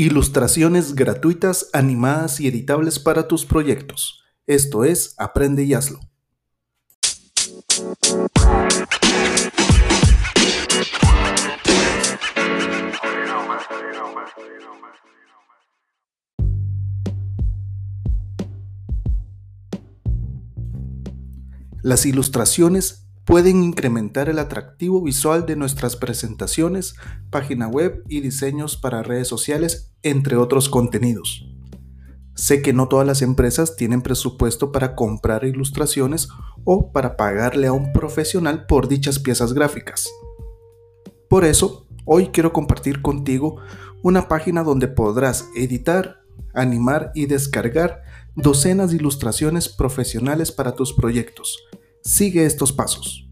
Ilustraciones gratuitas, animadas y editables para tus proyectos. Esto es Aprende y hazlo. Las ilustraciones pueden incrementar el atractivo visual de nuestras presentaciones, página web y diseños para redes sociales, entre otros contenidos. Sé que no todas las empresas tienen presupuesto para comprar ilustraciones o para pagarle a un profesional por dichas piezas gráficas. Por eso, hoy quiero compartir contigo una página donde podrás editar, animar y descargar docenas de ilustraciones profesionales para tus proyectos Sigue estos pasos.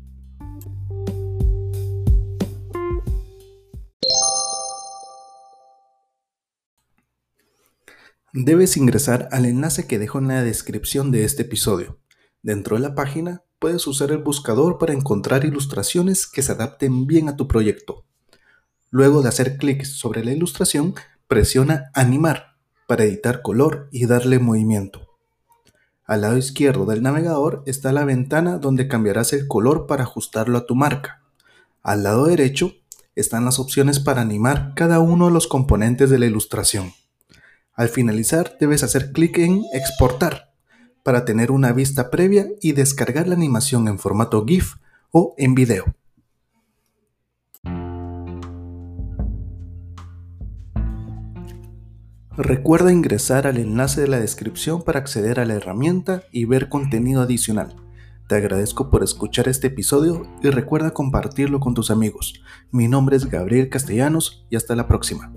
Debes ingresar al enlace que dejo en la descripción de este episodio. Dentro de la página puedes usar el buscador para encontrar ilustraciones que se adapten bien a tu proyecto. Luego de hacer clic sobre la ilustración, presiona Animar para editar color y darle movimiento. Al lado izquierdo del navegador está la ventana donde cambiarás el color para ajustarlo a tu marca. Al lado derecho están las opciones para animar cada uno de los componentes de la ilustración. Al finalizar debes hacer clic en Exportar para tener una vista previa y descargar la animación en formato GIF o en video. Recuerda ingresar al enlace de la descripción para acceder a la herramienta y ver contenido adicional. Te agradezco por escuchar este episodio y recuerda compartirlo con tus amigos. Mi nombre es Gabriel Castellanos y hasta la próxima.